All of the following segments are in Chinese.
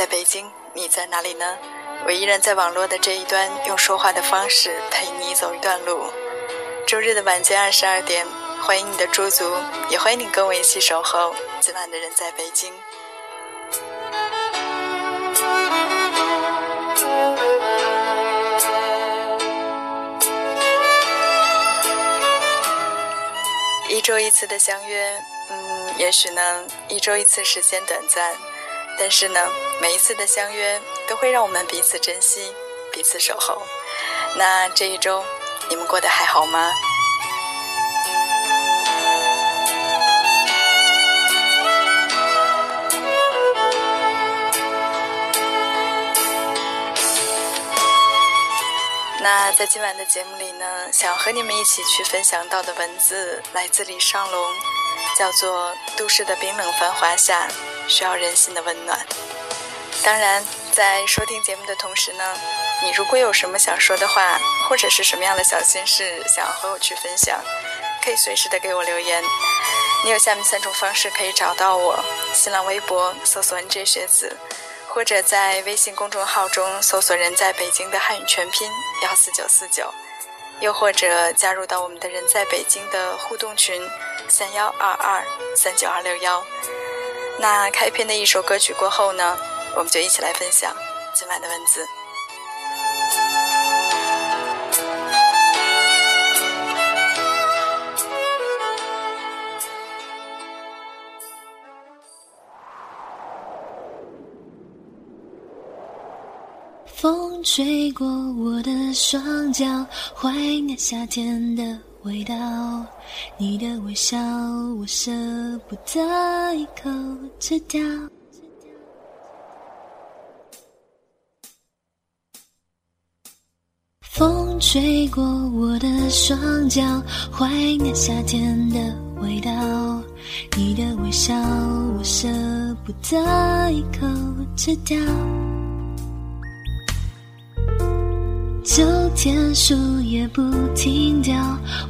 在北京，你在哪里呢？我依然在网络的这一端，用说话的方式陪你走一段路。周日的晚间二十二点，欢迎你的驻足，也欢迎你跟我一起守候今晚的人在北京。一周一次的相约，嗯，也许呢，一周一次时间短暂。但是呢，每一次的相约都会让我们彼此珍惜，彼此守候。那这一周，你们过得还好吗？那在今晚的节目里呢，想和你们一起去分享到的文字，来自李尚龙，叫做《都市的冰冷繁华下》。需要人心的温暖。当然，在收听节目的同时呢，你如果有什么想说的话，或者是什么样的小心事想要和我去分享，可以随时的给我留言。你有下面三种方式可以找到我：新浪微博搜索 “nj 学子”，或者在微信公众号中搜索“人在北京”的汉语全拼幺四九四九，又或者加入到我们的人在北京的互动群三幺二二三九二六幺。那开篇的一首歌曲过后呢，我们就一起来分享今晚的文字。风吹过我的双脚，怀念夏天的。味道，你的微笑，我舍不得一口吃掉。风吹过我的双脚，怀念夏天的味道。你的微笑，我舍不得一口吃掉。秋天树叶不停掉，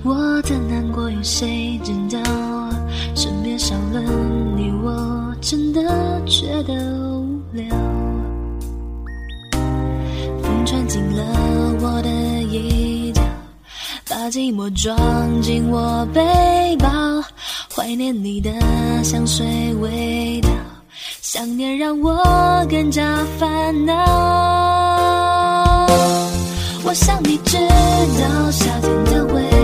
我的难过有谁知道？身边少了你，我真的觉得无聊。风穿进了我的衣角，把寂寞装进我背包。怀念你的香水味道，想念让我更加烦恼。我想你知道夏天的味道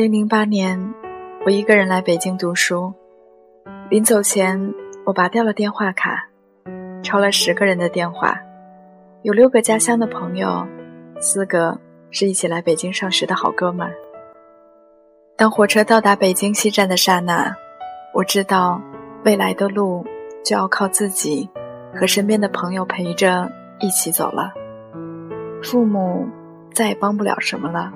零零八年，我一个人来北京读书。临走前，我拔掉了电话卡，抄了十个人的电话，有六个家乡的朋友，四个是一起来北京上学的好哥们儿。当火车到达北京西站的刹那，我知道未来的路就要靠自己和身边的朋友陪着一起走了。父母再也帮不了什么了。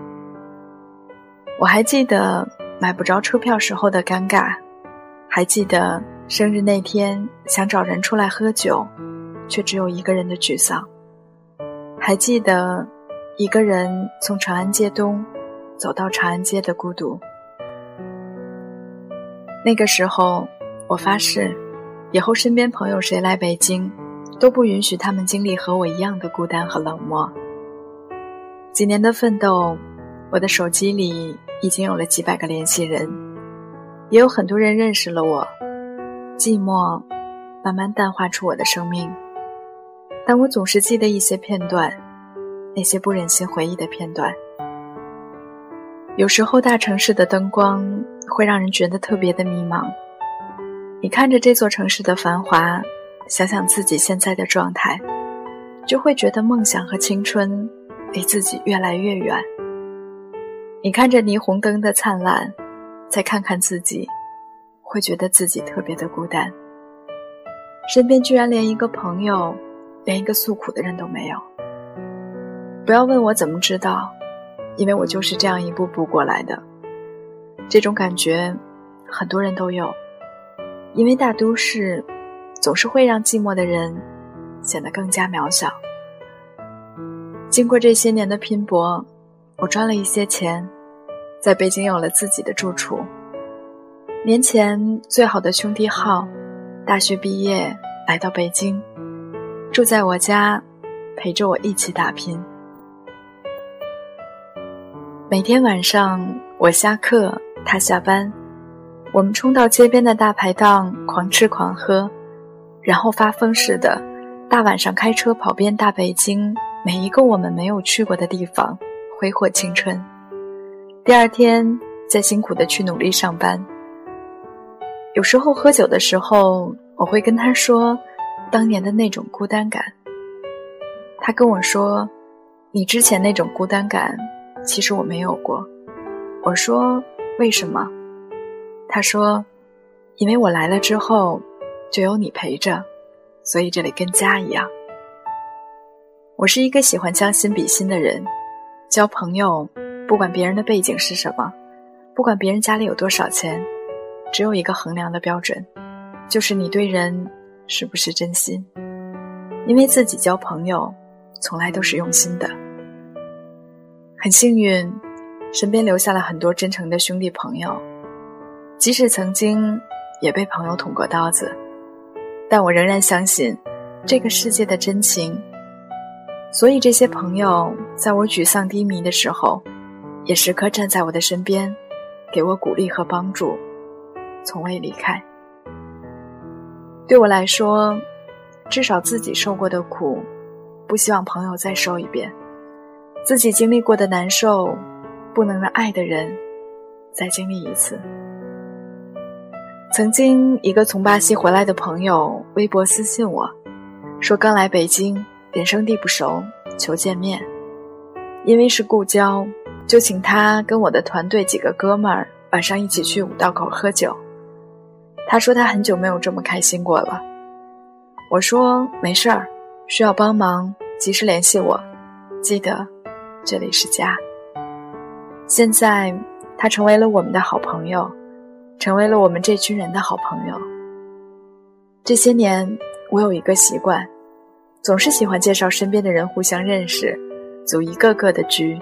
我还记得买不着车票时候的尴尬，还记得生日那天想找人出来喝酒，却只有一个人的沮丧，还记得一个人从长安街东走到长安街的孤独。那个时候，我发誓，以后身边朋友谁来北京，都不允许他们经历和我一样的孤单和冷漠。几年的奋斗，我的手机里已经有了几百个联系人，也有很多人认识了我。寂寞慢慢淡化出我的生命，但我总是记得一些片段，那些不忍心回忆的片段。有时候，大城市的灯光会让人觉得特别的迷茫。你看着这座城市的繁华，想想自己现在的状态，就会觉得梦想和青春离自己越来越远。你看着霓虹灯的灿烂，再看看自己，会觉得自己特别的孤单。身边居然连一个朋友，连一个诉苦的人都没有。不要问我怎么知道，因为我就是这样一步步过来的。这种感觉，很多人都有，因为大都市总是会让寂寞的人显得更加渺小。经过这些年的拼搏，我赚了一些钱，在北京有了自己的住处。年前最好的兄弟浩，大学毕业来到北京，住在我家，陪着我一起打拼。每天晚上我下课，他下班，我们冲到街边的大排档狂吃狂喝，然后发疯似的，大晚上开车跑遍大北京每一个我们没有去过的地方，挥霍青春。第二天再辛苦的去努力上班。有时候喝酒的时候，我会跟他说当年的那种孤单感。他跟我说：“你之前那种孤单感，其实我没有过。”我说：“为什么？”他说：“因为我来了之后，就有你陪着，所以这里跟家一样。”我是一个喜欢将心比心的人，交朋友，不管别人的背景是什么，不管别人家里有多少钱。只有一个衡量的标准，就是你对人是不是真心。因为自己交朋友，从来都是用心的。很幸运，身边留下了很多真诚的兄弟朋友，即使曾经也被朋友捅过刀子，但我仍然相信这个世界的真情。所以这些朋友在我沮丧低迷的时候，也时刻站在我的身边，给我鼓励和帮助。从未离开。对我来说，至少自己受过的苦，不希望朋友再受一遍；自己经历过的难受，不能让爱的人再经历一次。曾经，一个从巴西回来的朋友微博私信我，说刚来北京，人生地不熟，求见面。因为是故交，就请他跟我的团队几个哥们儿晚上一起去五道口喝酒。他说他很久没有这么开心过了。我说没事儿，需要帮忙及时联系我，记得这里是家。现在他成为了我们的好朋友，成为了我们这群人的好朋友。这些年我有一个习惯，总是喜欢介绍身边的人互相认识。组一个个的局，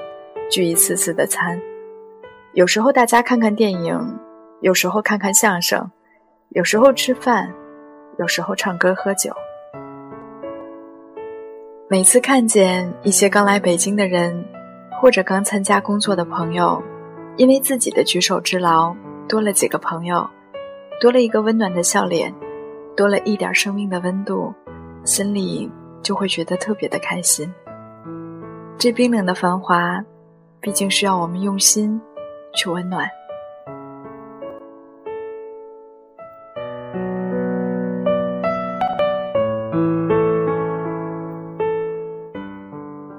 聚一次次的餐。有时候大家看看电影，有时候看看相声，有时候吃饭，有时候唱歌喝酒。每次看见一些刚来北京的人，或者刚参加工作的朋友，因为自己的举手之劳，多了几个朋友，多了一个温暖的笑脸，多了一点生命的温度，心里就会觉得特别的开心。这冰冷的繁华，毕竟是要我们用心去温暖。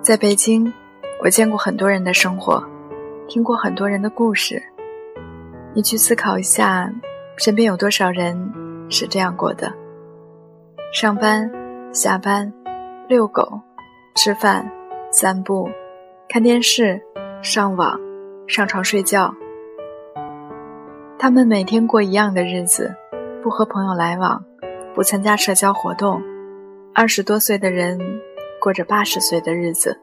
在北京，我见过很多人的生活，听过很多人的故事。你去思考一下，身边有多少人是这样过的？上班、下班、遛狗、吃饭。散步，看电视，上网，上床睡觉。他们每天过一样的日子，不和朋友来往，不参加社交活动。二十多岁的人过着八十岁的日子。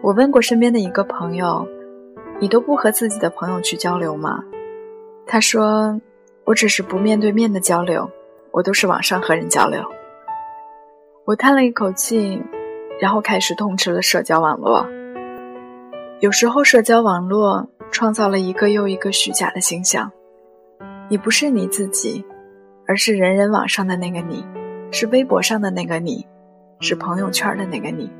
我问过身边的一个朋友：“你都不和自己的朋友去交流吗？”他说：“我只是不面对面的交流，我都是网上和人交流。”我叹了一口气。然后开始痛斥了社交网络。有时候，社交网络创造了一个又一个虚假的形象。你不是你自己，而是人人网上的那个你，是微博上的那个你，是朋友圈的那个你。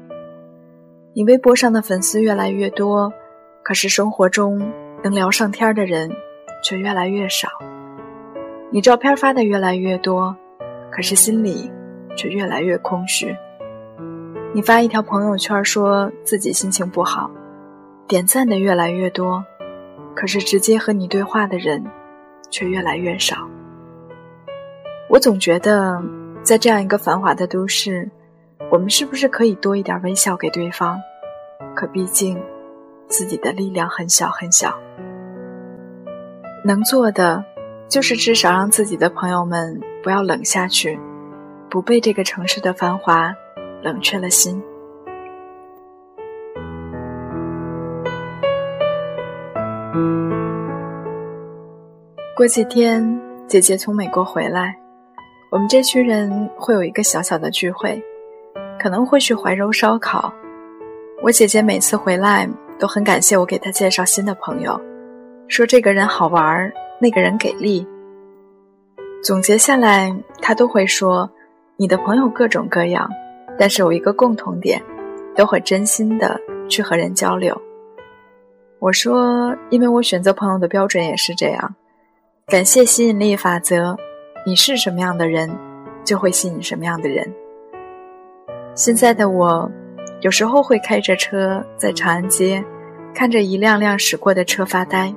你微博上的粉丝越来越多，可是生活中能聊上天的人却越来越少。你照片发的越来越多，可是心里却越来越空虚。你发一条朋友圈说自己心情不好，点赞的越来越多，可是直接和你对话的人却越来越少。我总觉得，在这样一个繁华的都市，我们是不是可以多一点微笑给对方？可毕竟，自己的力量很小很小，能做的就是至少让自己的朋友们不要冷下去，不被这个城市的繁华。冷却了心。过几天，姐姐从美国回来，我们这群人会有一个小小的聚会，可能会去怀柔烧烤。我姐姐每次回来都很感谢我给她介绍新的朋友，说这个人好玩，那个人给力。总结下来，她都会说：“你的朋友各种各样。”但是有一个共同点，都会真心的去和人交流。我说，因为我选择朋友的标准也是这样，感谢吸引力法则，你是什么样的人，就会吸引什么样的人。现在的我，有时候会开着车在长安街，看着一辆辆驶过的车发呆。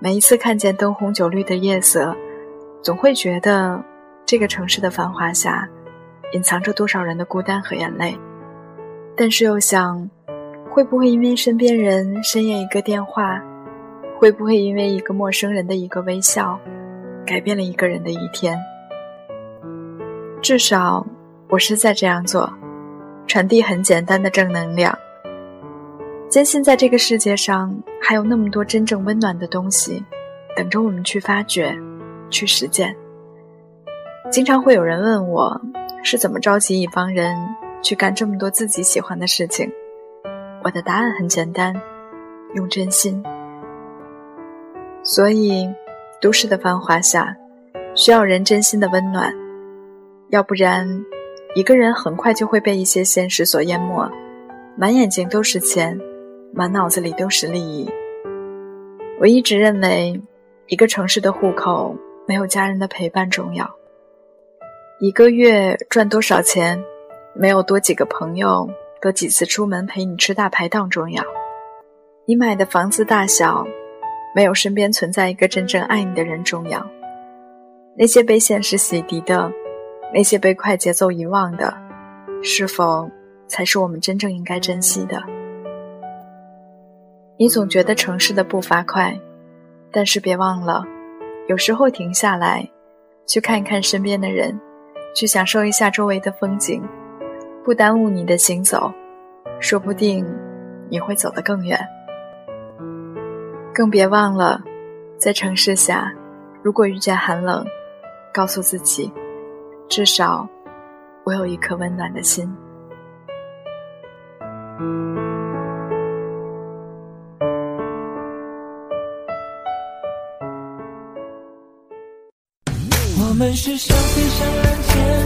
每一次看见灯红酒绿的夜色，总会觉得这个城市的繁华下。隐藏着多少人的孤单和眼泪，但是又想，会不会因为身边人深夜一个电话，会不会因为一个陌生人的一个微笑，改变了一个人的一天？至少，我是在这样做，传递很简单的正能量。坚信在这个世界上还有那么多真正温暖的东西，等着我们去发掘，去实践。经常会有人问我。是怎么召集一帮人去干这么多自己喜欢的事情？我的答案很简单，用真心。所以，都市的繁华下，需要人真心的温暖，要不然，一个人很快就会被一些现实所淹没，满眼睛都是钱，满脑子里都是利益。我一直认为，一个城市的户口没有家人的陪伴重要。一个月赚多少钱，没有多几个朋友，多几次出门陪你吃大排档重要。你买的房子大小，没有身边存在一个真正爱你的人重要。那些被现实洗涤的，那些被快节奏遗忘的，是否才是我们真正应该珍惜的？你总觉得城市的步伐快，但是别忘了，有时候停下来，去看一看身边的人，去享受一下周围的风景，不耽误你的行走，说不定你会走得更远。更别忘了，在城市下，如果遇见寒冷，告诉自己，至少我有一颗温暖的心。我们是想飞向蓝天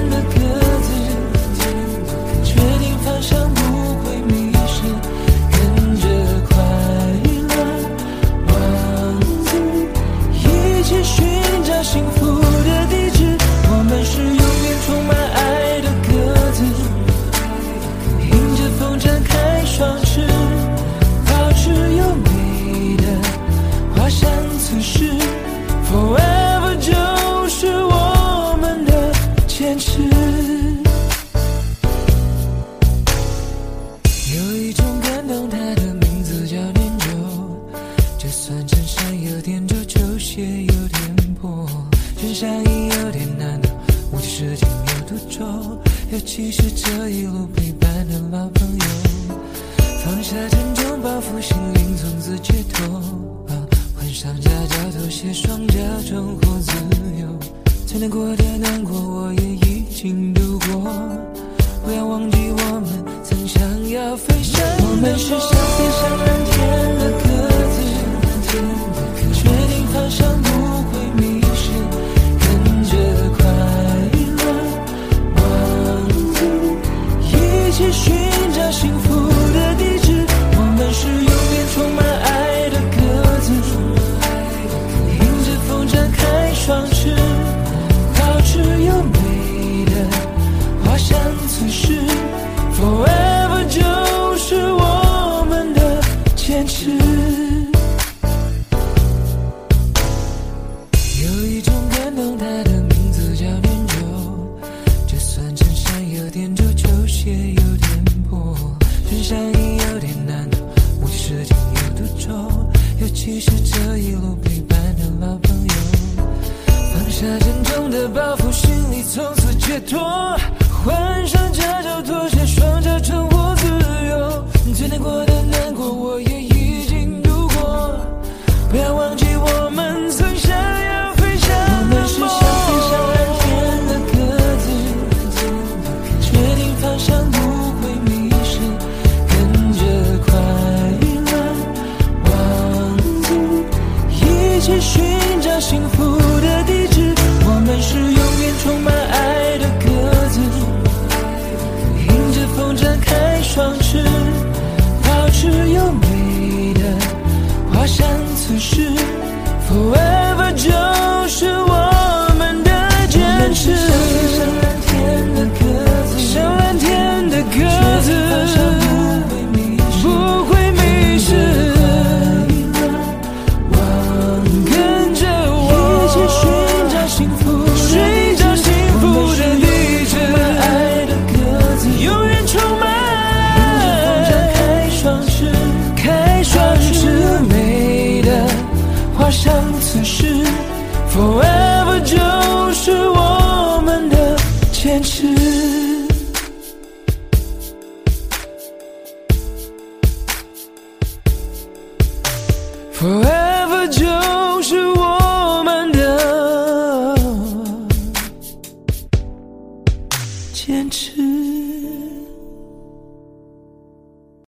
们是想飞上蓝天的鸽子，有一种感动，它